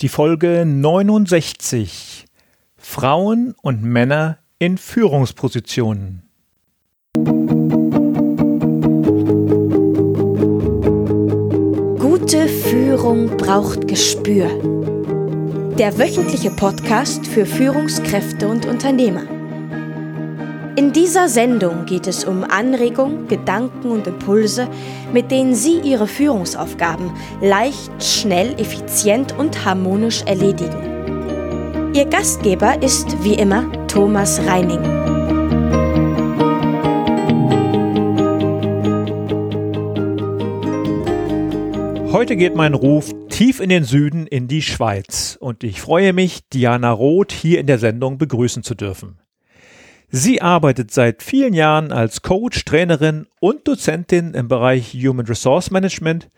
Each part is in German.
Die Folge 69 Frauen und Männer in Führungspositionen. Gute Führung braucht Gespür. Der wöchentliche Podcast für Führungskräfte und Unternehmer. In dieser Sendung geht es um Anregungen, Gedanken und Impulse, mit denen Sie Ihre Führungsaufgaben leicht, schnell, effizient und harmonisch erledigen. Ihr Gastgeber ist wie immer Thomas Reining. Heute geht mein Ruf tief in den Süden in die Schweiz und ich freue mich, Diana Roth hier in der Sendung begrüßen zu dürfen. Sie arbeitet seit vielen Jahren als Coach, Trainerin und Dozentin im Bereich Human Resource Management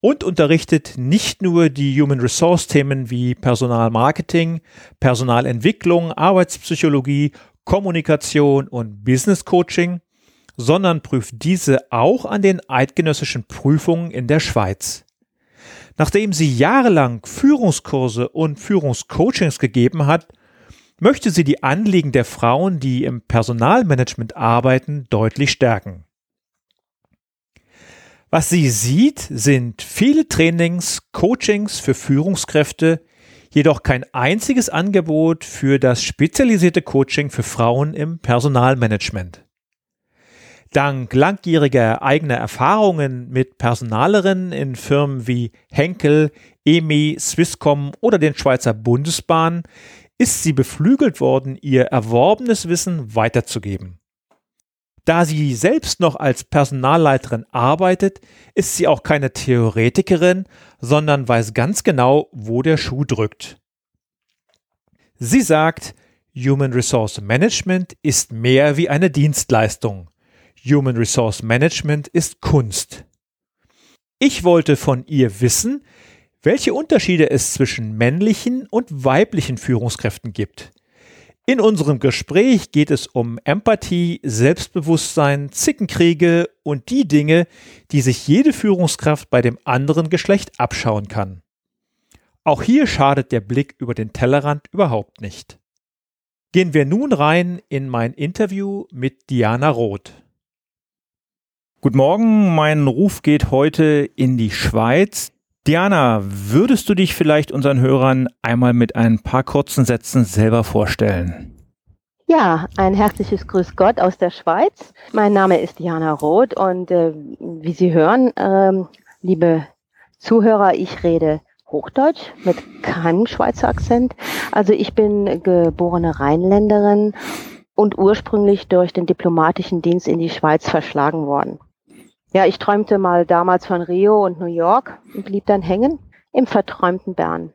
und unterrichtet nicht nur die Human Resource Themen wie Personalmarketing, Personalentwicklung, Arbeitspsychologie, Kommunikation und Business Coaching, sondern prüft diese auch an den eidgenössischen Prüfungen in der Schweiz. Nachdem sie jahrelang Führungskurse und Führungscoachings gegeben hat, möchte sie die Anliegen der Frauen, die im Personalmanagement arbeiten, deutlich stärken. Was sie sieht, sind viele Trainings, Coachings für Führungskräfte, jedoch kein einziges Angebot für das spezialisierte Coaching für Frauen im Personalmanagement. Dank langjähriger eigener Erfahrungen mit Personalerinnen in Firmen wie Henkel, EMI, Swisscom oder den Schweizer Bundesbahn ist sie beflügelt worden, ihr erworbenes Wissen weiterzugeben. Da sie selbst noch als Personalleiterin arbeitet, ist sie auch keine Theoretikerin, sondern weiß ganz genau, wo der Schuh drückt. Sie sagt, Human Resource Management ist mehr wie eine Dienstleistung. Human Resource Management ist Kunst. Ich wollte von ihr wissen, welche Unterschiede es zwischen männlichen und weiblichen Führungskräften gibt. In unserem Gespräch geht es um Empathie, Selbstbewusstsein, Zickenkriege und die Dinge, die sich jede Führungskraft bei dem anderen Geschlecht abschauen kann. Auch hier schadet der Blick über den Tellerrand überhaupt nicht. Gehen wir nun rein in mein Interview mit Diana Roth. Guten Morgen, mein Ruf geht heute in die Schweiz. Diana, würdest du dich vielleicht unseren Hörern einmal mit ein paar kurzen Sätzen selber vorstellen? Ja, ein herzliches Grüß Gott aus der Schweiz. Mein Name ist Diana Roth und äh, wie Sie hören, ähm, liebe Zuhörer, ich rede Hochdeutsch mit keinem Schweizer Akzent. Also ich bin geborene Rheinländerin und ursprünglich durch den diplomatischen Dienst in die Schweiz verschlagen worden. Ja, ich träumte mal damals von Rio und New York und blieb dann hängen im verträumten Bern.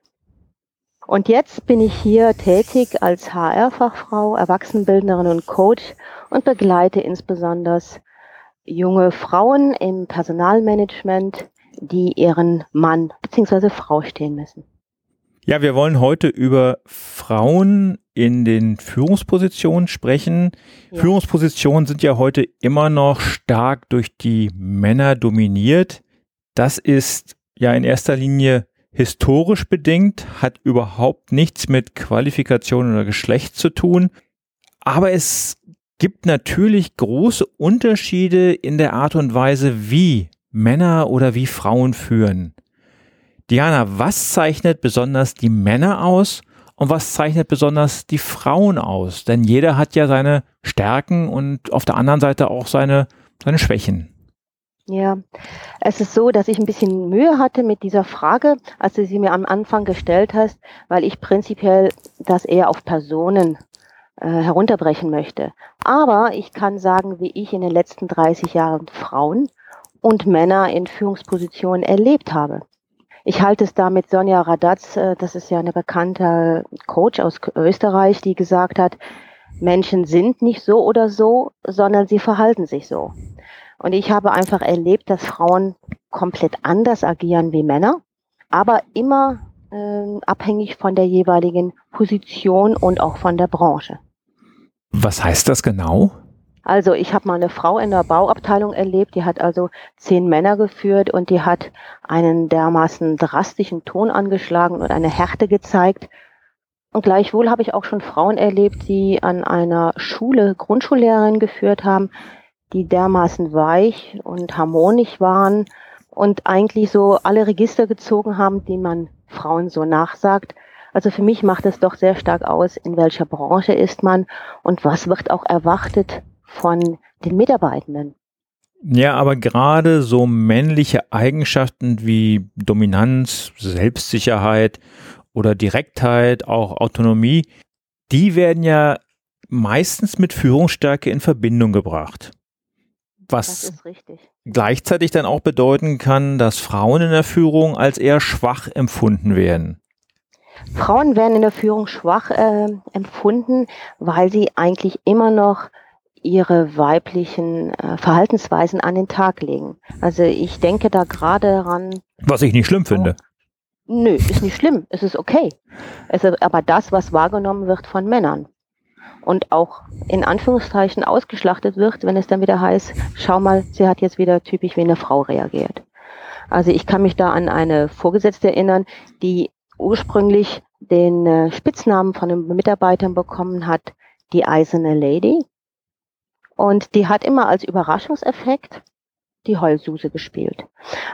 Und jetzt bin ich hier tätig als HR-Fachfrau, Erwachsenenbildnerin und Coach und begleite insbesondere junge Frauen im Personalmanagement, die ihren Mann bzw. Frau stehen müssen. Ja, wir wollen heute über Frauen in den Führungspositionen sprechen. Ja. Führungspositionen sind ja heute immer noch stark durch die Männer dominiert. Das ist ja in erster Linie historisch bedingt, hat überhaupt nichts mit Qualifikation oder Geschlecht zu tun. Aber es gibt natürlich große Unterschiede in der Art und Weise, wie Männer oder wie Frauen führen. Diana, was zeichnet besonders die Männer aus und was zeichnet besonders die Frauen aus? Denn jeder hat ja seine Stärken und auf der anderen Seite auch seine, seine Schwächen. Ja, es ist so, dass ich ein bisschen Mühe hatte mit dieser Frage, als du sie mir am Anfang gestellt hast, weil ich prinzipiell das eher auf Personen äh, herunterbrechen möchte. Aber ich kann sagen, wie ich in den letzten 30 Jahren Frauen und Männer in Führungspositionen erlebt habe. Ich halte es da mit Sonja Radatz, äh, das ist ja eine bekannte Coach aus Österreich, die gesagt hat, Menschen sind nicht so oder so, sondern sie verhalten sich so. Und ich habe einfach erlebt, dass Frauen komplett anders agieren wie Männer, aber immer äh, abhängig von der jeweiligen Position und auch von der Branche. Was heißt das genau? Also ich habe mal eine Frau in der Bauabteilung erlebt, die hat also zehn Männer geführt und die hat einen dermaßen drastischen Ton angeschlagen und eine Härte gezeigt. Und gleichwohl habe ich auch schon Frauen erlebt, die an einer Schule Grundschullehrerin geführt haben, die dermaßen weich und harmonisch waren und eigentlich so alle Register gezogen haben, die man Frauen so nachsagt. Also für mich macht es doch sehr stark aus, in welcher Branche ist man und was wird auch erwartet von den Mitarbeitenden. Ja, aber gerade so männliche Eigenschaften wie Dominanz, Selbstsicherheit oder Direktheit, auch Autonomie, die werden ja meistens mit Führungsstärke in Verbindung gebracht. Was gleichzeitig dann auch bedeuten kann, dass Frauen in der Führung als eher schwach empfunden werden. Frauen werden in der Führung schwach äh, empfunden, weil sie eigentlich immer noch ihre weiblichen äh, Verhaltensweisen an den Tag legen. Also ich denke da gerade daran. Was ich nicht schlimm oh, finde. Nö, ist nicht schlimm. Es ist okay. Es ist aber das, was wahrgenommen wird von Männern und auch in Anführungszeichen ausgeschlachtet wird, wenn es dann wieder heißt, schau mal, sie hat jetzt wieder typisch wie eine Frau reagiert. Also ich kann mich da an eine Vorgesetzte erinnern, die ursprünglich den äh, Spitznamen von den Mitarbeitern bekommen hat, die eiserne Lady. Und die hat immer als Überraschungseffekt die Heulsuse gespielt.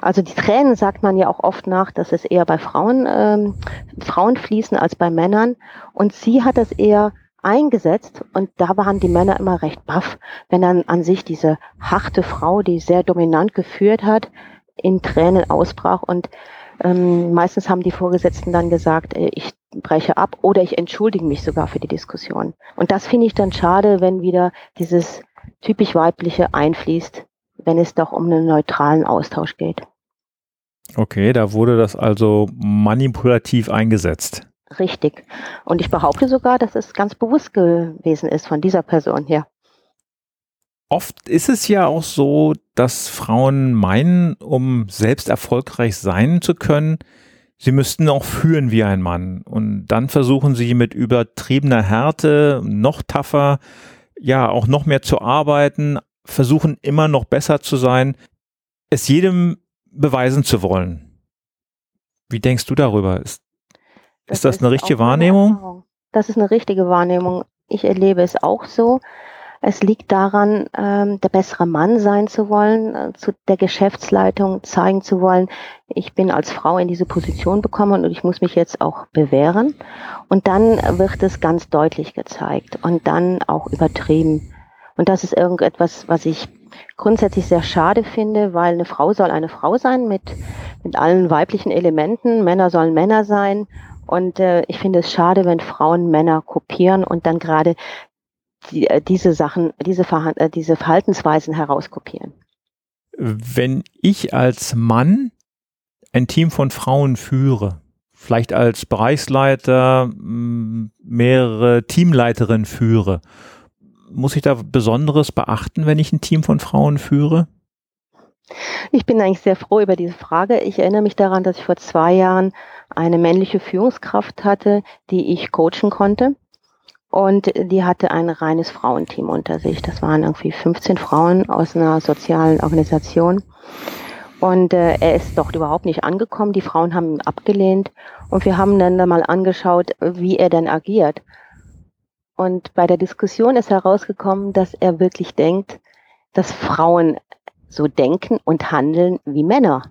Also die Tränen sagt man ja auch oft nach, dass es eher bei Frauen, ähm, Frauen fließen als bei Männern. Und sie hat das eher eingesetzt und da waren die Männer immer recht baff, wenn dann an sich diese harte Frau, die sehr dominant geführt hat, in Tränen ausbrach und ähm, meistens haben die Vorgesetzten dann gesagt, äh, ich breche ab oder ich entschuldige mich sogar für die Diskussion. Und das finde ich dann schade, wenn wieder dieses typisch weibliche einfließt, wenn es doch um einen neutralen Austausch geht. Okay, da wurde das also manipulativ eingesetzt. Richtig. Und ich behaupte sogar, dass es ganz bewusst gewesen ist von dieser Person her. Oft ist es ja auch so, dass Frauen meinen, um selbst erfolgreich sein zu können, sie müssten auch führen wie ein Mann. Und dann versuchen sie mit übertriebener Härte, noch tougher, ja, auch noch mehr zu arbeiten, versuchen immer noch besser zu sein, es jedem beweisen zu wollen. Wie denkst du darüber? Ist, das ist das eine richtige Wahrnehmung? Das ist eine richtige Wahrnehmung. Ich erlebe es auch so. Es liegt daran, ähm, der bessere Mann sein zu wollen, äh, zu der Geschäftsleitung zeigen zu wollen, ich bin als Frau in diese Position bekommen und ich muss mich jetzt auch bewähren. Und dann wird es ganz deutlich gezeigt und dann auch übertrieben. Und das ist irgendetwas, was ich grundsätzlich sehr schade finde, weil eine Frau soll eine Frau sein mit, mit allen weiblichen Elementen. Männer sollen Männer sein. Und äh, ich finde es schade, wenn Frauen Männer kopieren und dann gerade die, äh, diese Sachen, diese, Verha äh, diese Verhaltensweisen herauskopieren. Wenn ich als Mann ein Team von Frauen führe, vielleicht als Bereichsleiter mehrere Teamleiterinnen führe, muss ich da Besonderes beachten, wenn ich ein Team von Frauen führe? Ich bin eigentlich sehr froh über diese Frage. Ich erinnere mich daran, dass ich vor zwei Jahren eine männliche Führungskraft hatte, die ich coachen konnte. Und die hatte ein reines Frauenteam unter sich. Das waren irgendwie 15 Frauen aus einer sozialen Organisation. Und äh, er ist dort überhaupt nicht angekommen. Die Frauen haben ihn abgelehnt. Und wir haben dann mal angeschaut, wie er denn agiert. Und bei der Diskussion ist herausgekommen, dass er wirklich denkt, dass Frauen so denken und handeln wie Männer.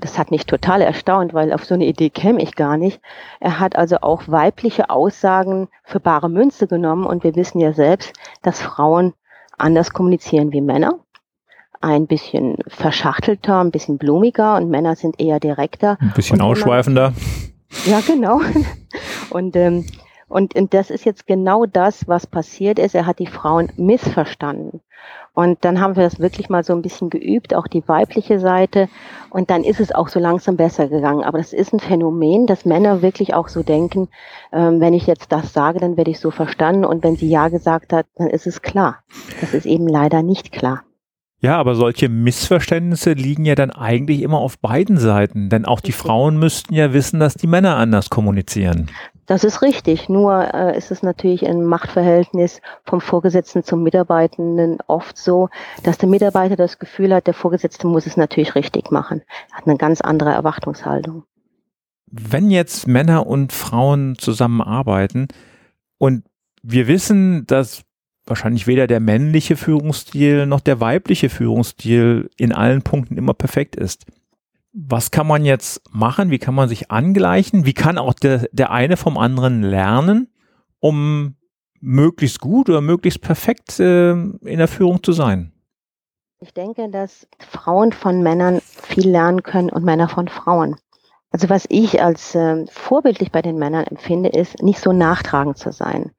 Das hat mich total erstaunt, weil auf so eine Idee käme ich gar nicht. Er hat also auch weibliche Aussagen für bare Münze genommen und wir wissen ja selbst, dass Frauen anders kommunizieren wie Männer. Ein bisschen verschachtelter, ein bisschen blumiger und Männer sind eher direkter. Ein bisschen ausschweifender. ja, genau. Und ähm, und, und das ist jetzt genau das, was passiert ist. Er hat die Frauen missverstanden. Und dann haben wir das wirklich mal so ein bisschen geübt, auch die weibliche Seite. Und dann ist es auch so langsam besser gegangen. Aber das ist ein Phänomen, dass Männer wirklich auch so denken, ähm, wenn ich jetzt das sage, dann werde ich so verstanden. Und wenn sie Ja gesagt hat, dann ist es klar. Das ist eben leider nicht klar. Ja, aber solche Missverständnisse liegen ja dann eigentlich immer auf beiden Seiten, denn auch die Frauen müssten ja wissen, dass die Männer anders kommunizieren. Das ist richtig. Nur äh, ist es natürlich ein Machtverhältnis vom Vorgesetzten zum Mitarbeitenden oft so, dass der Mitarbeiter das Gefühl hat, der Vorgesetzte muss es natürlich richtig machen. Er hat eine ganz andere Erwartungshaltung. Wenn jetzt Männer und Frauen zusammenarbeiten und wir wissen, dass wahrscheinlich weder der männliche Führungsstil noch der weibliche Führungsstil in allen Punkten immer perfekt ist was kann man jetzt machen? Wie kann man sich angleichen? Wie kann auch der, der eine vom anderen lernen, um möglichst gut oder möglichst perfekt äh, in der Führung zu sein? Ich denke, dass Frauen von Männern viel lernen können und Männer von Frauen. Also was ich als äh, vorbildlich bei den Männern empfinde, ist, nicht so nachtragend zu sein.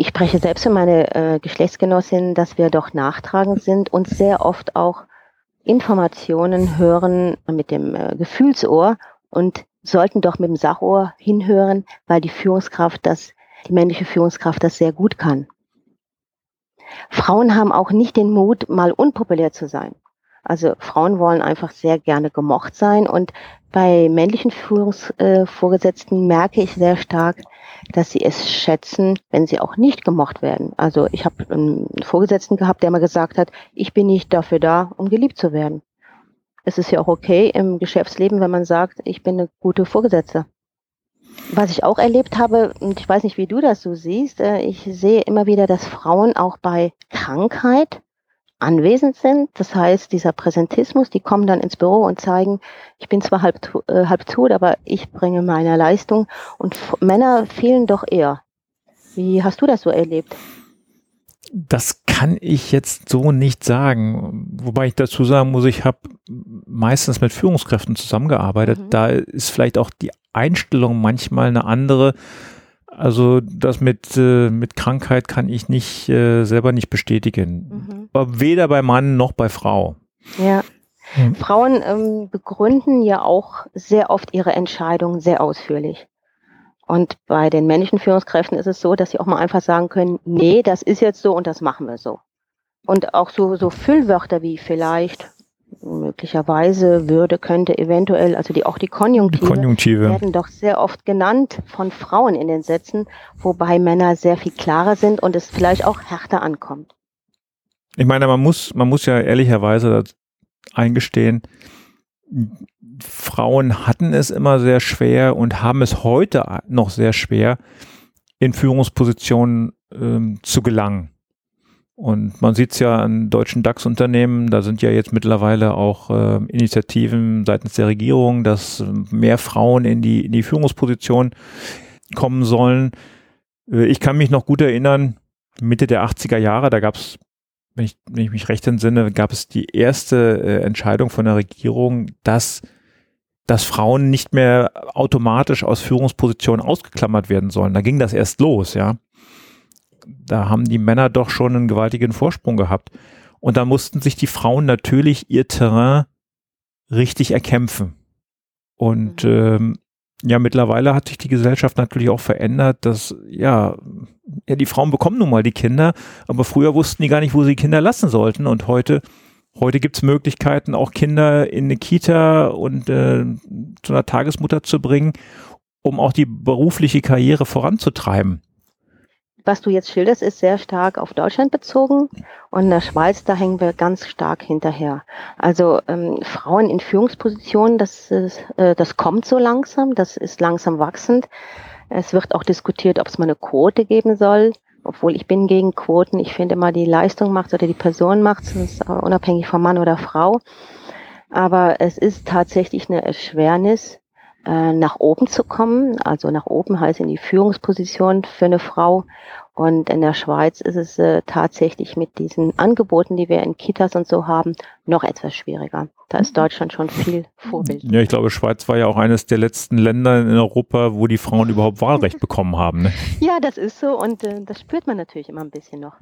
Ich spreche selbst für meine äh, Geschlechtsgenossin, dass wir doch nachtragend sind und sehr oft auch Informationen hören mit dem äh, Gefühlsohr und sollten doch mit dem Sachohr hinhören, weil die Führungskraft das, die männliche Führungskraft das sehr gut kann. Frauen haben auch nicht den Mut, mal unpopulär zu sein. Also Frauen wollen einfach sehr gerne gemocht sein und bei männlichen Führungsvorgesetzten äh, merke ich sehr stark, dass sie es schätzen, wenn sie auch nicht gemocht werden. Also ich habe einen Vorgesetzten gehabt, der mal gesagt hat, ich bin nicht dafür da, um geliebt zu werden. Es ist ja auch okay im Geschäftsleben, wenn man sagt, ich bin eine gute Vorgesetzte. Was ich auch erlebt habe, und ich weiß nicht, wie du das so siehst, äh, ich sehe immer wieder, dass Frauen auch bei Krankheit anwesend sind. Das heißt, dieser Präsentismus, die kommen dann ins Büro und zeigen, ich bin zwar halb, äh, halb tot, aber ich bringe meine Leistung. Und Männer fehlen doch eher. Wie hast du das so erlebt? Das kann ich jetzt so nicht sagen. Wobei ich dazu sagen muss, ich habe meistens mit Führungskräften zusammengearbeitet. Mhm. Da ist vielleicht auch die Einstellung manchmal eine andere also das mit, äh, mit Krankheit kann ich nicht äh, selber nicht bestätigen. Mhm. Aber weder bei Mann noch bei Frau. Ja. Mhm. Frauen ähm, begründen ja auch sehr oft ihre Entscheidungen sehr ausführlich. Und bei den männlichen Führungskräften ist es so, dass sie auch mal einfach sagen können, nee, das ist jetzt so und das machen wir so. Und auch so, so Füllwörter wie vielleicht, möglicherweise würde, könnte, eventuell, also die, auch die Konjunktive, die Konjunktive werden doch sehr oft genannt von Frauen in den Sätzen, wobei Männer sehr viel klarer sind und es vielleicht auch härter ankommt. Ich meine, man muss, man muss ja ehrlicherweise eingestehen, Frauen hatten es immer sehr schwer und haben es heute noch sehr schwer, in Führungspositionen ähm, zu gelangen. Und man sieht es ja an deutschen DAX-Unternehmen, da sind ja jetzt mittlerweile auch äh, Initiativen seitens der Regierung, dass mehr Frauen in die, in die Führungsposition kommen sollen. Äh, ich kann mich noch gut erinnern, Mitte der 80er Jahre, da gab es, wenn ich, wenn ich mich recht entsinne, gab es die erste äh, Entscheidung von der Regierung, dass dass Frauen nicht mehr automatisch aus Führungspositionen ausgeklammert werden sollen. Da ging das erst los, ja da haben die Männer doch schon einen gewaltigen Vorsprung gehabt. Und da mussten sich die Frauen natürlich ihr Terrain richtig erkämpfen. Und mhm. ähm, ja, mittlerweile hat sich die Gesellschaft natürlich auch verändert, dass ja, ja, die Frauen bekommen nun mal die Kinder, aber früher wussten die gar nicht, wo sie Kinder lassen sollten. Und heute, heute gibt es Möglichkeiten, auch Kinder in eine Kita und äh, zu einer Tagesmutter zu bringen, um auch die berufliche Karriere voranzutreiben was du jetzt schilderst, ist sehr stark auf Deutschland bezogen und in der Schweiz, da hängen wir ganz stark hinterher. Also ähm, Frauen in Führungspositionen, das, ist, äh, das kommt so langsam, das ist langsam wachsend. Es wird auch diskutiert, ob es mal eine Quote geben soll, obwohl ich bin gegen Quoten. Ich finde mal, die Leistung macht oder die Person macht es, unabhängig von Mann oder Frau. Aber es ist tatsächlich eine Erschwernis, äh, nach oben zu kommen. Also nach oben heißt in die Führungsposition für eine Frau. Und in der Schweiz ist es äh, tatsächlich mit diesen Angeboten, die wir in Kitas und so haben, noch etwas schwieriger. Da ist Deutschland schon viel Vorbild. Ja, ich glaube, Schweiz war ja auch eines der letzten Länder in Europa, wo die Frauen überhaupt Wahlrecht bekommen haben. Ne? Ja, das ist so und äh, das spürt man natürlich immer ein bisschen noch.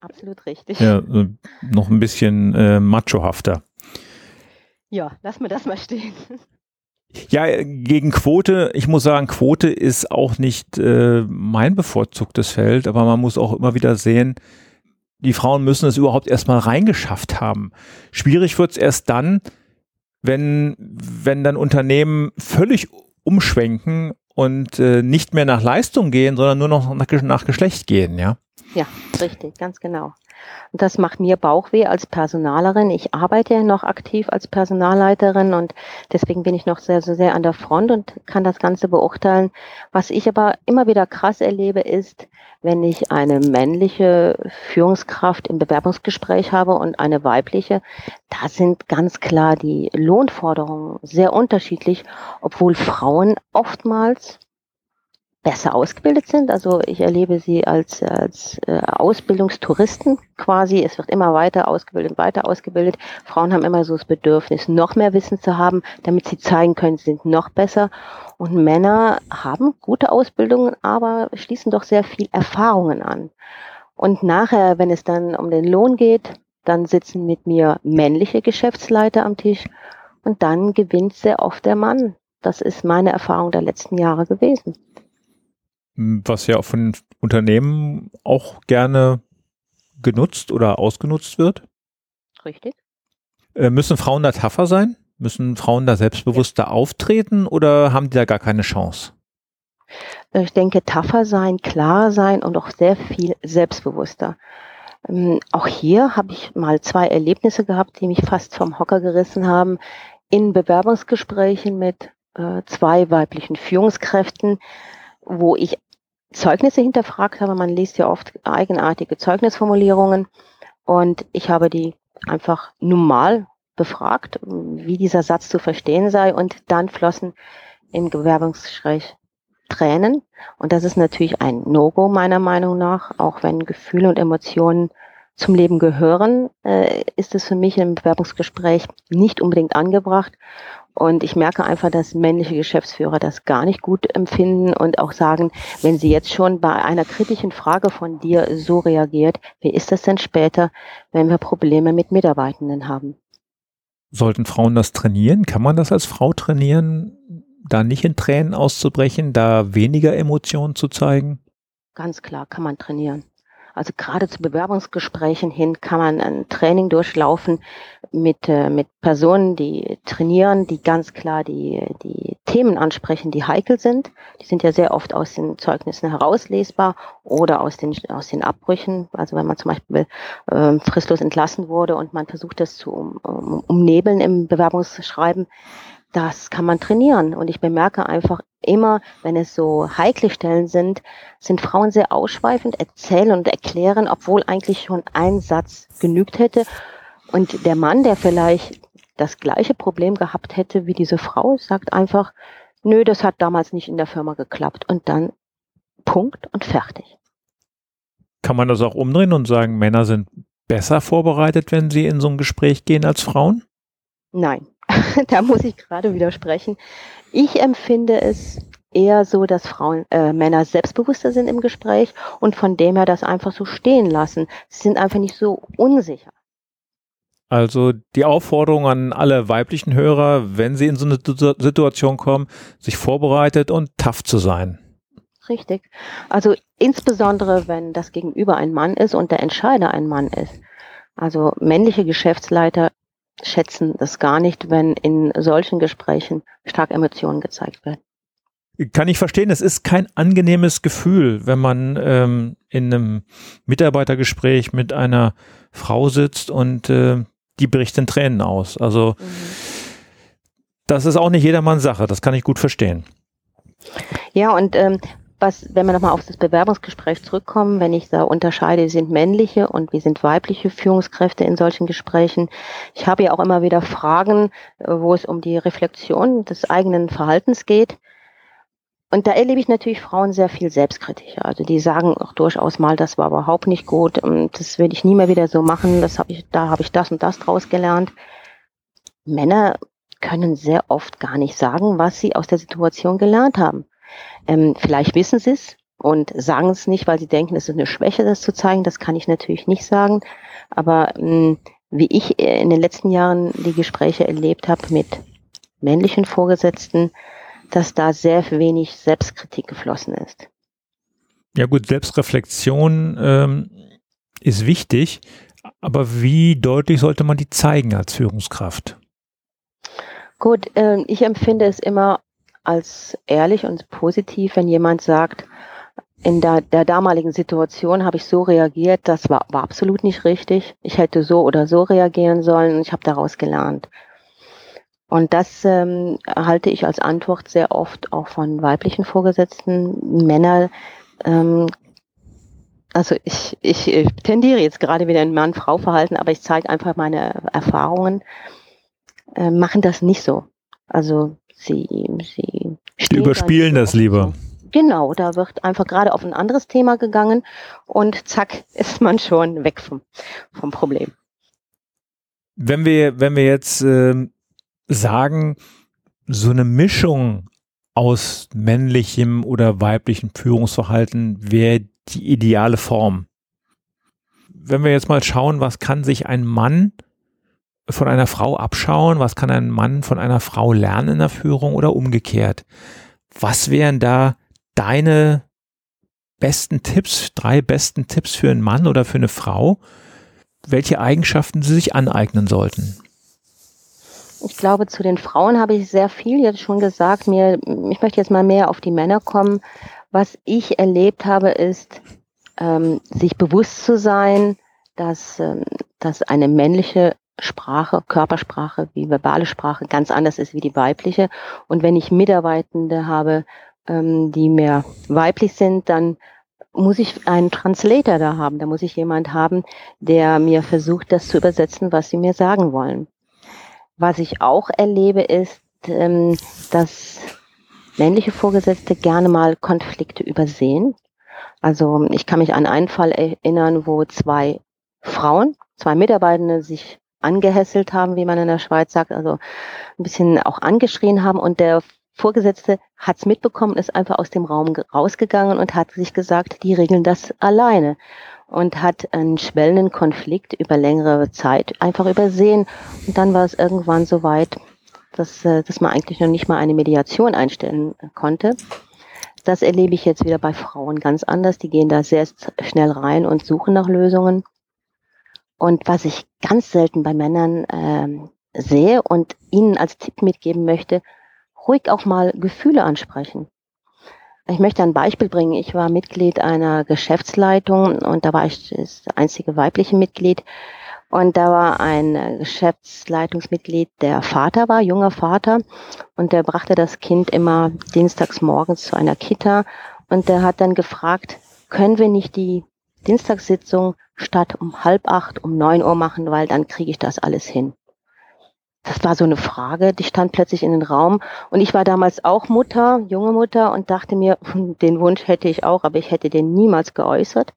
Absolut richtig. Ja, äh, noch ein bisschen äh, machohafter. Ja, lass mir das mal stehen. Ja, gegen Quote, ich muss sagen, Quote ist auch nicht äh, mein bevorzugtes Feld, aber man muss auch immer wieder sehen, die Frauen müssen es überhaupt erstmal reingeschafft haben. Schwierig wird es erst dann, wenn, wenn dann Unternehmen völlig umschwenken und äh, nicht mehr nach Leistung gehen, sondern nur noch nach, nach Geschlecht gehen, ja? Ja, richtig, ganz genau. Und das macht mir Bauchweh als Personalerin. Ich arbeite ja noch aktiv als Personalleiterin und deswegen bin ich noch sehr, sehr, sehr an der Front und kann das Ganze beurteilen. Was ich aber immer wieder krass erlebe, ist, wenn ich eine männliche Führungskraft im Bewerbungsgespräch habe und eine weibliche, da sind ganz klar die Lohnforderungen sehr unterschiedlich, obwohl Frauen oftmals besser ausgebildet sind. Also ich erlebe sie als, als äh, Ausbildungstouristen quasi. Es wird immer weiter ausgebildet, weiter ausgebildet. Frauen haben immer so das Bedürfnis, noch mehr Wissen zu haben, damit sie zeigen können, sie sind noch besser. Und Männer haben gute Ausbildungen, aber schließen doch sehr viel Erfahrungen an. Und nachher, wenn es dann um den Lohn geht, dann sitzen mit mir männliche Geschäftsleiter am Tisch und dann gewinnt sehr oft der Mann. Das ist meine Erfahrung der letzten Jahre gewesen was ja von Unternehmen auch gerne genutzt oder ausgenutzt wird. Richtig. Äh, müssen Frauen da tougher sein? Müssen Frauen da selbstbewusster ja. auftreten oder haben die da gar keine Chance? Äh, ich denke, tougher sein, klar sein und auch sehr viel selbstbewusster. Ähm, auch hier habe ich mal zwei Erlebnisse gehabt, die mich fast vom Hocker gerissen haben. In Bewerbungsgesprächen mit äh, zwei weiblichen Führungskräften, wo ich Zeugnisse hinterfragt habe. Man liest ja oft eigenartige Zeugnisformulierungen und ich habe die einfach normal befragt, wie dieser Satz zu verstehen sei und dann flossen im Bewerbungsgespräch Tränen und das ist natürlich ein No-Go meiner Meinung nach, auch wenn Gefühle und Emotionen zum Leben gehören, äh, ist es für mich im Bewerbungsgespräch nicht unbedingt angebracht. Und ich merke einfach, dass männliche Geschäftsführer das gar nicht gut empfinden und auch sagen, wenn sie jetzt schon bei einer kritischen Frage von dir so reagiert, wie ist das denn später, wenn wir Probleme mit Mitarbeitenden haben? Sollten Frauen das trainieren? Kann man das als Frau trainieren, da nicht in Tränen auszubrechen, da weniger Emotionen zu zeigen? Ganz klar, kann man trainieren. Also gerade zu Bewerbungsgesprächen hin kann man ein Training durchlaufen mit, äh, mit Personen, die trainieren, die ganz klar die, die Themen ansprechen, die heikel sind. Die sind ja sehr oft aus den Zeugnissen herauslesbar oder aus den, aus den Abbrüchen. Also wenn man zum Beispiel äh, fristlos entlassen wurde und man versucht das zu um, um, umnebeln im Bewerbungsschreiben, das kann man trainieren. Und ich bemerke einfach immer, wenn es so heikle Stellen sind, sind Frauen sehr ausschweifend, erzählen und erklären, obwohl eigentlich schon ein Satz genügt hätte. Und der Mann, der vielleicht das gleiche Problem gehabt hätte wie diese Frau, sagt einfach, nö, das hat damals nicht in der Firma geklappt. Und dann Punkt und fertig. Kann man das auch umdrehen und sagen, Männer sind besser vorbereitet, wenn sie in so ein Gespräch gehen als Frauen? Nein, da muss ich gerade widersprechen. Ich empfinde es eher so, dass Frauen, äh, Männer selbstbewusster sind im Gespräch und von dem her das einfach so stehen lassen. Sie sind einfach nicht so unsicher. Also die Aufforderung an alle weiblichen Hörer, wenn sie in so eine Situation kommen, sich vorbereitet und tough zu sein. Richtig. Also insbesondere, wenn das Gegenüber ein Mann ist und der Entscheider ein Mann ist. Also männliche Geschäftsleiter schätzen das gar nicht, wenn in solchen Gesprächen stark Emotionen gezeigt werden. Kann ich verstehen, es ist kein angenehmes Gefühl, wenn man ähm, in einem Mitarbeitergespräch mit einer Frau sitzt und äh, die bricht in Tränen aus. Also mhm. das ist auch nicht jedermanns Sache, das kann ich gut verstehen. Ja, und ähm, was, wenn wir nochmal auf das Bewerbungsgespräch zurückkommen, wenn ich da unterscheide, sind männliche und wie sind weibliche Führungskräfte in solchen Gesprächen. Ich habe ja auch immer wieder Fragen, äh, wo es um die Reflexion des eigenen Verhaltens geht. Und da erlebe ich natürlich Frauen sehr viel selbstkritischer. Also die sagen auch durchaus mal, das war überhaupt nicht gut und das will ich nie mehr wieder so machen. Das habe ich, da habe ich das und das draus gelernt. Männer können sehr oft gar nicht sagen, was sie aus der Situation gelernt haben. Ähm, vielleicht wissen sie es und sagen es nicht, weil sie denken, es ist eine Schwäche, das zu zeigen. Das kann ich natürlich nicht sagen. Aber ähm, wie ich in den letzten Jahren die Gespräche erlebt habe mit männlichen Vorgesetzten, dass da sehr wenig Selbstkritik geflossen ist. Ja gut, Selbstreflexion ähm, ist wichtig, aber wie deutlich sollte man die zeigen als Führungskraft? Gut, äh, ich empfinde es immer als ehrlich und positiv, wenn jemand sagt, in der, der damaligen Situation habe ich so reagiert, das war, war absolut nicht richtig. Ich hätte so oder so reagieren sollen und ich habe daraus gelernt. Und das ähm, halte ich als Antwort sehr oft auch von weiblichen Vorgesetzten. Männer, ähm, also ich, ich, tendiere jetzt gerade wieder ein Mann-Frau-Verhalten, aber ich zeige einfach meine Erfahrungen, äh, machen das nicht so. Also sie, sie überspielen das lieber. Genau, da wird einfach gerade auf ein anderes Thema gegangen und zack, ist man schon weg vom, vom Problem. Wenn wir, wenn wir jetzt äh, sagen, so eine Mischung aus männlichem oder weiblichem Führungsverhalten wäre die ideale Form. Wenn wir jetzt mal schauen, was kann sich ein Mann von einer Frau abschauen, was kann ein Mann von einer Frau lernen in der Führung oder umgekehrt. Was wären da deine besten Tipps, drei besten Tipps für einen Mann oder für eine Frau, welche Eigenschaften sie sich aneignen sollten? Ich glaube, zu den Frauen habe ich sehr viel jetzt schon gesagt. Mir, ich möchte jetzt mal mehr auf die Männer kommen. Was ich erlebt habe, ist, ähm, sich bewusst zu sein, dass, ähm, dass eine männliche Sprache, Körpersprache, wie verbale Sprache ganz anders ist wie die weibliche. Und wenn ich Mitarbeitende habe, ähm, die mehr weiblich sind, dann muss ich einen Translator da haben. Da muss ich jemand haben, der mir versucht, das zu übersetzen, was sie mir sagen wollen. Was ich auch erlebe, ist, ähm, dass männliche Vorgesetzte gerne mal Konflikte übersehen. Also ich kann mich an einen Fall erinnern, wo zwei Frauen, zwei Mitarbeitende sich angehässelt haben, wie man in der Schweiz sagt, also ein bisschen auch angeschrien haben und der Vorgesetzte hat es mitbekommen, ist einfach aus dem Raum rausgegangen und hat sich gesagt, die regeln das alleine und hat einen schwellenden Konflikt über längere Zeit einfach übersehen. Und dann war es irgendwann so weit, dass, äh, dass man eigentlich noch nicht mal eine Mediation einstellen konnte. Das erlebe ich jetzt wieder bei Frauen ganz anders. Die gehen da sehr schnell rein und suchen nach Lösungen. Und was ich ganz selten bei Männern ähm, sehe und ihnen als Tipp mitgeben möchte, ruhig auch mal Gefühle ansprechen. Ich möchte ein Beispiel bringen. Ich war Mitglied einer Geschäftsleitung und da war ich das einzige weibliche Mitglied. Und da war ein Geschäftsleitungsmitglied, der Vater war, junger Vater, und der brachte das Kind immer dienstags morgens zu einer Kita und der hat dann gefragt, können wir nicht die Dienstagssitzung statt um halb acht, um neun Uhr machen, weil dann kriege ich das alles hin. Das war so eine Frage, die stand plötzlich in den Raum. Und ich war damals auch Mutter, junge Mutter, und dachte mir, den Wunsch hätte ich auch, aber ich hätte den niemals geäußert.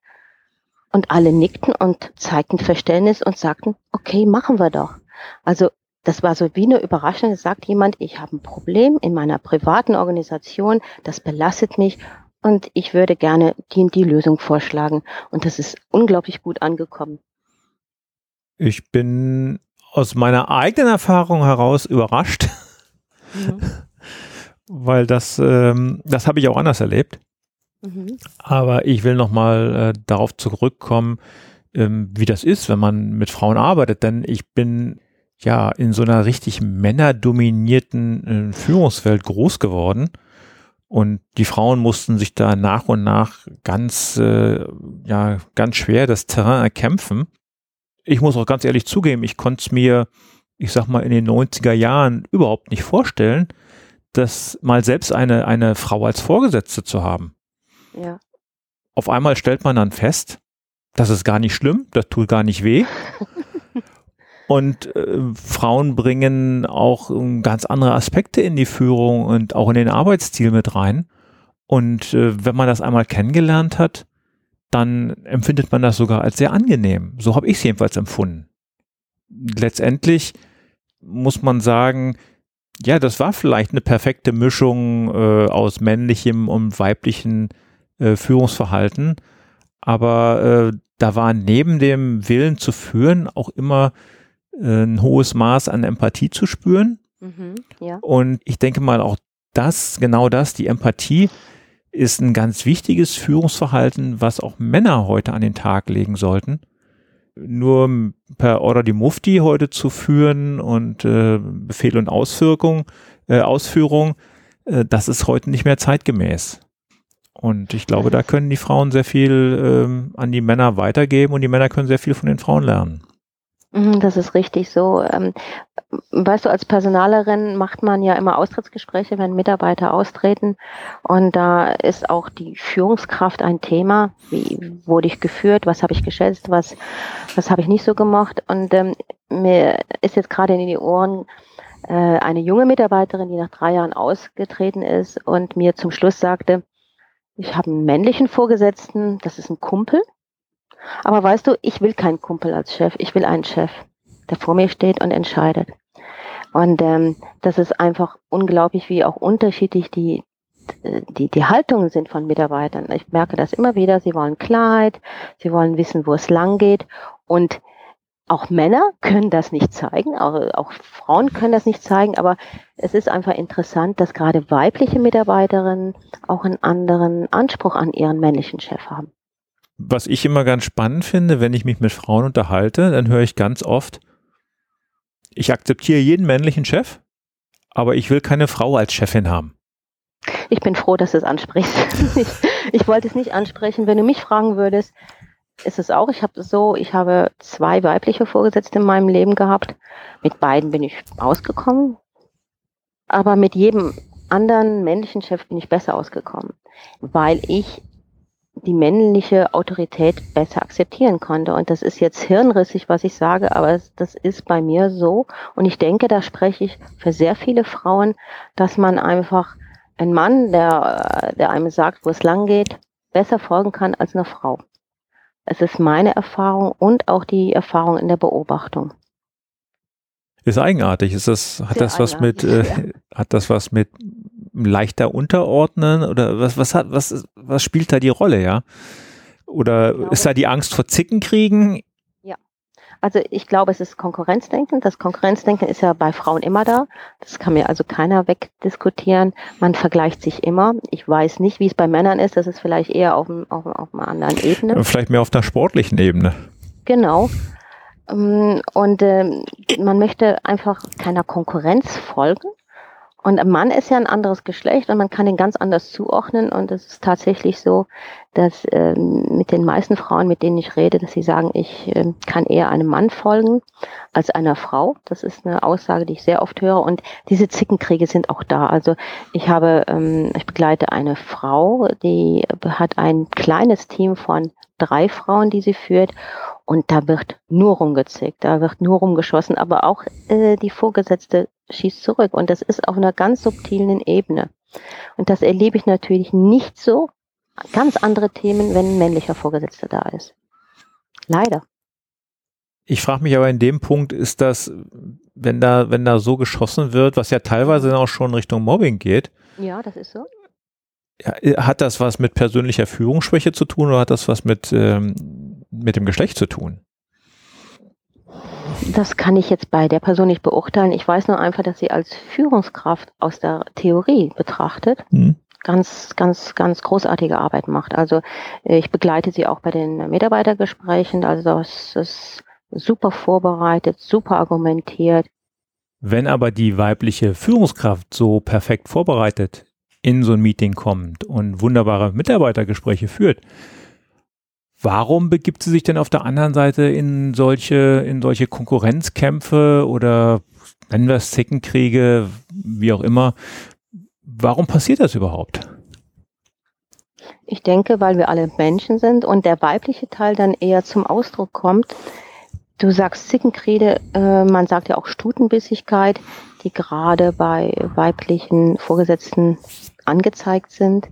Und alle nickten und zeigten Verständnis und sagten, okay, machen wir doch. Also das war so wie eine Überraschung. Sagt jemand, ich habe ein Problem in meiner privaten Organisation, das belastet mich und ich würde gerne die und die Lösung vorschlagen. Und das ist unglaublich gut angekommen. Ich bin aus meiner eigenen Erfahrung heraus überrascht, mhm. weil das, ähm, das habe ich auch anders erlebt. Mhm. Aber ich will nochmal äh, darauf zurückkommen, ähm, wie das ist, wenn man mit Frauen arbeitet. Denn ich bin ja in so einer richtig männerdominierten äh, Führungswelt groß geworden. Und die Frauen mussten sich da nach und nach ganz, äh, ja, ganz schwer das Terrain erkämpfen ich muss auch ganz ehrlich zugeben, ich konnte es mir, ich sag mal, in den 90er Jahren überhaupt nicht vorstellen, das mal selbst eine, eine Frau als Vorgesetzte zu haben. Ja. Auf einmal stellt man dann fest, das ist gar nicht schlimm, das tut gar nicht weh. Und äh, Frauen bringen auch äh, ganz andere Aspekte in die Führung und auch in den Arbeitsstil mit rein. Und äh, wenn man das einmal kennengelernt hat, dann empfindet man das sogar als sehr angenehm. So habe ich es jedenfalls empfunden. Letztendlich muss man sagen, ja, das war vielleicht eine perfekte Mischung äh, aus männlichem und weiblichem äh, Führungsverhalten, aber äh, da war neben dem Willen zu führen auch immer ein hohes Maß an Empathie zu spüren. Mhm, ja. Und ich denke mal auch das, genau das, die Empathie, ist ein ganz wichtiges Führungsverhalten, was auch Männer heute an den Tag legen sollten. Nur per Order die Mufti heute zu führen und äh, Befehl und Auswirkung, äh, Ausführung, äh, das ist heute nicht mehr zeitgemäß. Und ich glaube, da können die Frauen sehr viel ähm, an die Männer weitergeben und die Männer können sehr viel von den Frauen lernen. Mhm, das ist richtig so. Ähm, weißt du, als Personalerin macht man ja immer Austrittsgespräche, wenn Mitarbeiter austreten. Und da ist auch die Führungskraft ein Thema. Wie wurde ich geführt? Was habe ich geschätzt? Was, was habe ich nicht so gemacht? Und ähm, mir ist jetzt gerade in die Ohren äh, eine junge Mitarbeiterin, die nach drei Jahren ausgetreten ist und mir zum Schluss sagte, ich habe einen männlichen Vorgesetzten, das ist ein Kumpel. Aber weißt du, ich will keinen Kumpel als Chef, ich will einen Chef, der vor mir steht und entscheidet. Und ähm, das ist einfach unglaublich, wie auch unterschiedlich die, die, die Haltungen sind von Mitarbeitern. Ich merke das immer wieder, sie wollen Klarheit, sie wollen wissen, wo es lang geht. Und auch Männer können das nicht zeigen, auch, auch Frauen können das nicht zeigen, aber es ist einfach interessant, dass gerade weibliche Mitarbeiterinnen auch einen anderen Anspruch an ihren männlichen Chef haben was ich immer ganz spannend finde, wenn ich mich mit Frauen unterhalte, dann höre ich ganz oft, ich akzeptiere jeden männlichen Chef, aber ich will keine Frau als Chefin haben. Ich bin froh, dass du es ansprichst. ich, ich wollte es nicht ansprechen. Wenn du mich fragen würdest, ist es auch. Ich habe so, ich habe zwei weibliche Vorgesetzte in meinem Leben gehabt. Mit beiden bin ich ausgekommen. Aber mit jedem anderen männlichen Chef bin ich besser ausgekommen, weil ich die männliche Autorität besser akzeptieren konnte. Und das ist jetzt hirnrissig, was ich sage, aber das ist bei mir so. Und ich denke, da spreche ich für sehr viele Frauen, dass man einfach ein Mann, der, der einem sagt, wo es lang geht, besser folgen kann als eine Frau. Es ist meine Erfahrung und auch die Erfahrung in der Beobachtung. Ist eigenartig. Ist das, hat Sehr das was mit, äh, ja. hat das was mit leichter unterordnen oder was, was hat, was, was spielt da die Rolle, ja? Oder glaube, ist da die Angst vor Zickenkriegen? Ja. Also ich glaube, es ist Konkurrenzdenken. Das Konkurrenzdenken ist ja bei Frauen immer da. Das kann mir also keiner wegdiskutieren. Man vergleicht sich immer. Ich weiß nicht, wie es bei Männern ist. Das ist vielleicht eher auf, auf, auf einer anderen Ebene. Vielleicht mehr auf einer sportlichen Ebene. Genau. Ähm, und äh, man möchte einfach keiner Konkurrenz folgen. Und ein Mann ist ja ein anderes Geschlecht und man kann ihn ganz anders zuordnen. Und es ist tatsächlich so, dass ähm, mit den meisten Frauen, mit denen ich rede, dass sie sagen, ich äh, kann eher einem Mann folgen als einer Frau. Das ist eine Aussage, die ich sehr oft höre. Und diese Zickenkriege sind auch da. Also ich habe, ähm, ich begleite eine Frau, die hat ein kleines Team von drei Frauen, die sie führt. Und da wird nur rumgezickt, da wird nur rumgeschossen, aber auch äh, die Vorgesetzte schießt zurück. Und das ist auf einer ganz subtilen Ebene. Und das erlebe ich natürlich nicht so. Ganz andere Themen, wenn ein männlicher Vorgesetzter da ist. Leider. Ich frage mich aber in dem Punkt, ist das, wenn da, wenn da so geschossen wird, was ja teilweise auch schon Richtung Mobbing geht. Ja, das ist so. Ja, hat das was mit persönlicher Führungsschwäche zu tun oder hat das was mit ähm, mit dem Geschlecht zu tun? Das kann ich jetzt bei der Person nicht beurteilen. Ich weiß nur einfach, dass sie als Führungskraft aus der Theorie betrachtet. Hm ganz, ganz, ganz großartige Arbeit macht. Also äh, ich begleite sie auch bei den Mitarbeitergesprächen. Also das ist super vorbereitet, super argumentiert. Wenn aber die weibliche Führungskraft so perfekt vorbereitet in so ein Meeting kommt und wunderbare Mitarbeitergespräche führt, Warum begibt sie sich denn auf der anderen Seite in solche, in solche Konkurrenzkämpfe oder nennen wir es Zickenkriege, wie auch immer? Warum passiert das überhaupt? Ich denke, weil wir alle Menschen sind und der weibliche Teil dann eher zum Ausdruck kommt. Du sagst Zickenkriege, äh, man sagt ja auch Stutenbissigkeit, die gerade bei weiblichen Vorgesetzten angezeigt sind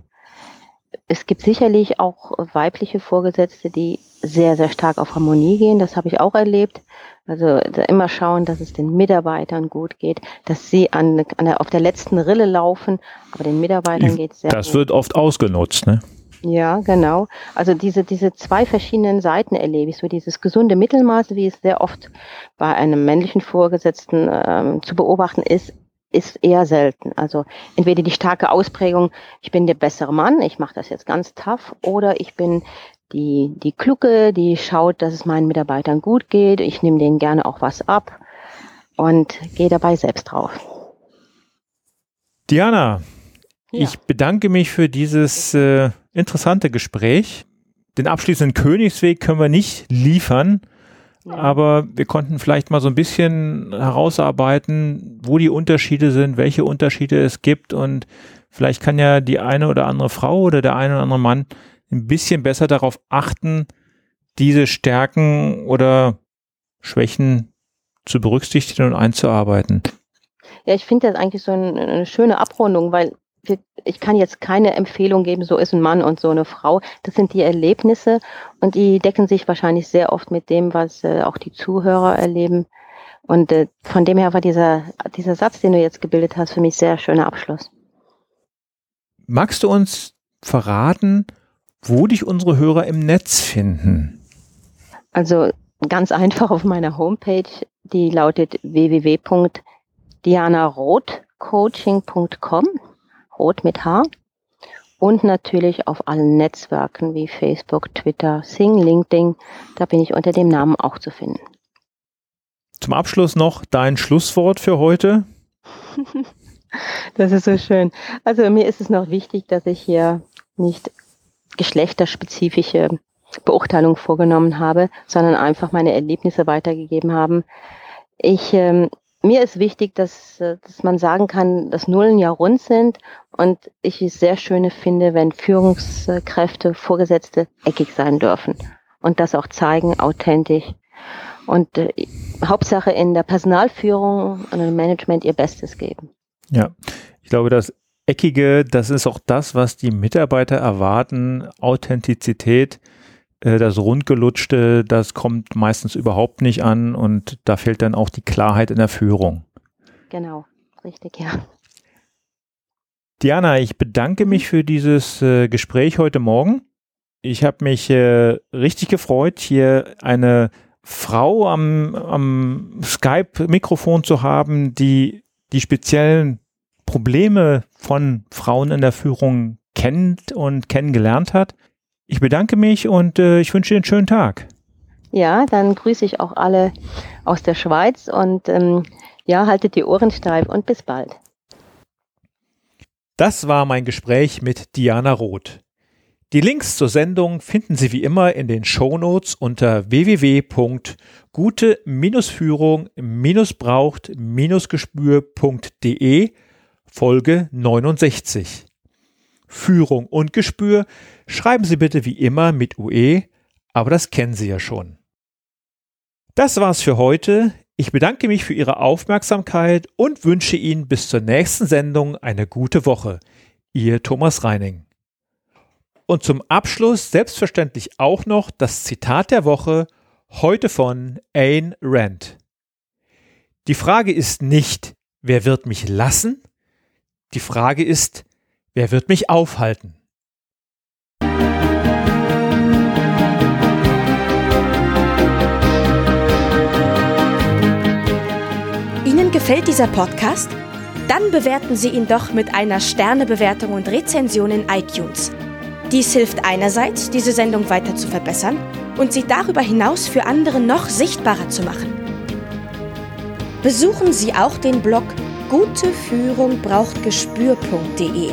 es gibt sicherlich auch weibliche Vorgesetzte, die sehr, sehr stark auf Harmonie gehen. Das habe ich auch erlebt. Also immer schauen, dass es den Mitarbeitern gut geht, dass sie an, an der, auf der letzten Rille laufen, aber den Mitarbeitern geht es sehr das gut. Das wird oft ausgenutzt, ne? Ja, genau. Also diese, diese zwei verschiedenen Seiten erlebe ich. So dieses gesunde Mittelmaß, wie es sehr oft bei einem männlichen Vorgesetzten ähm, zu beobachten ist, ist eher selten. Also entweder die starke Ausprägung, ich bin der bessere Mann, ich mache das jetzt ganz tough, oder ich bin die, die Klucke, die schaut, dass es meinen Mitarbeitern gut geht, ich nehme denen gerne auch was ab und gehe dabei selbst drauf. Diana, Ja. Ich bedanke mich für dieses äh, interessante Gespräch. Den abschließenden Königsweg können wir nicht liefern, ja. aber wir konnten vielleicht mal so ein bisschen herausarbeiten, wo die Unterschiede sind, welche Unterschiede es gibt und vielleicht kann ja die eine oder andere Frau oder der eine oder andere Mann ein bisschen besser darauf achten, diese Stärken oder Schwächen zu berücksichtigen und einzuarbeiten. Ja, ich finde das eigentlich so eine, eine schöne Abrundung, weil ich kann jetzt keine Empfehlung geben, so ist ein Mann und so eine Frau. Das sind die Erlebnisse und die decken sich wahrscheinlich sehr oft mit dem, was äh, auch die Zuhörer erleben. Und äh, von dem her war dieser, dieser Satz, den du jetzt gebildet hast, für mich sehr schöner Abschluss. Magst du uns verraten, wo dich unsere Hörer im Netz finden? Also ganz einfach auf meiner Homepage, die lautet www.dianarothcoaching.com, rot mit H. Und natürlich auf allen Netzwerken wie Facebook, Twitter, Sing, LinkedIn. Da bin ich unter dem Namen auch zu finden. Zum Abschluss noch dein Schlusswort für heute. das ist so schön. Also mir ist es noch wichtig, dass ich hier nicht geschlechterspezifische Beurteilung vorgenommen habe, sondern einfach meine Erlebnisse weitergegeben haben. Ich, ähm, mir ist wichtig, dass, äh, dass man sagen kann, dass Nullen ja rund sind und ich es sehr schön finde, wenn Führungskräfte, Vorgesetzte eckig sein dürfen und das auch zeigen, authentisch. Und äh, Hauptsache in der Personalführung und im Management ihr Bestes geben. Ja, ich glaube, das Eckige, das ist auch das, was die Mitarbeiter erwarten. Authentizität, das Rundgelutschte, das kommt meistens überhaupt nicht an und da fehlt dann auch die Klarheit in der Führung. Genau, richtig, ja. Diana, ich bedanke mich für dieses äh, Gespräch heute Morgen. Ich habe mich äh, richtig gefreut, hier eine Frau am, am Skype-Mikrofon zu haben, die die speziellen Probleme von Frauen in der Führung kennt und kennengelernt hat. Ich bedanke mich und äh, ich wünsche dir einen schönen Tag. Ja, dann grüße ich auch alle aus der Schweiz und ähm, ja, haltet die Ohren steif und bis bald. Das war mein Gespräch mit Diana Roth. Die Links zur Sendung finden Sie wie immer in den Shownotes unter www.gute-führung-braucht-gespür.de Folge 69. Führung und Gespür schreiben Sie bitte wie immer mit UE, aber das kennen Sie ja schon. Das war's für heute. Ich bedanke mich für Ihre Aufmerksamkeit und wünsche Ihnen bis zur nächsten Sendung eine gute Woche. Ihr Thomas Reining. Und zum Abschluss selbstverständlich auch noch das Zitat der Woche, heute von Ayn Rand. Die Frage ist nicht, wer wird mich lassen, die Frage ist, wer wird mich aufhalten? Ihnen gefällt dieser Podcast? Dann bewerten Sie ihn doch mit einer Sternebewertung und Rezension in iTunes. Dies hilft einerseits, diese Sendung weiter zu verbessern und sie darüber hinaus für andere noch sichtbarer zu machen. Besuchen Sie auch den Blog Gute Führung braucht Gespür.de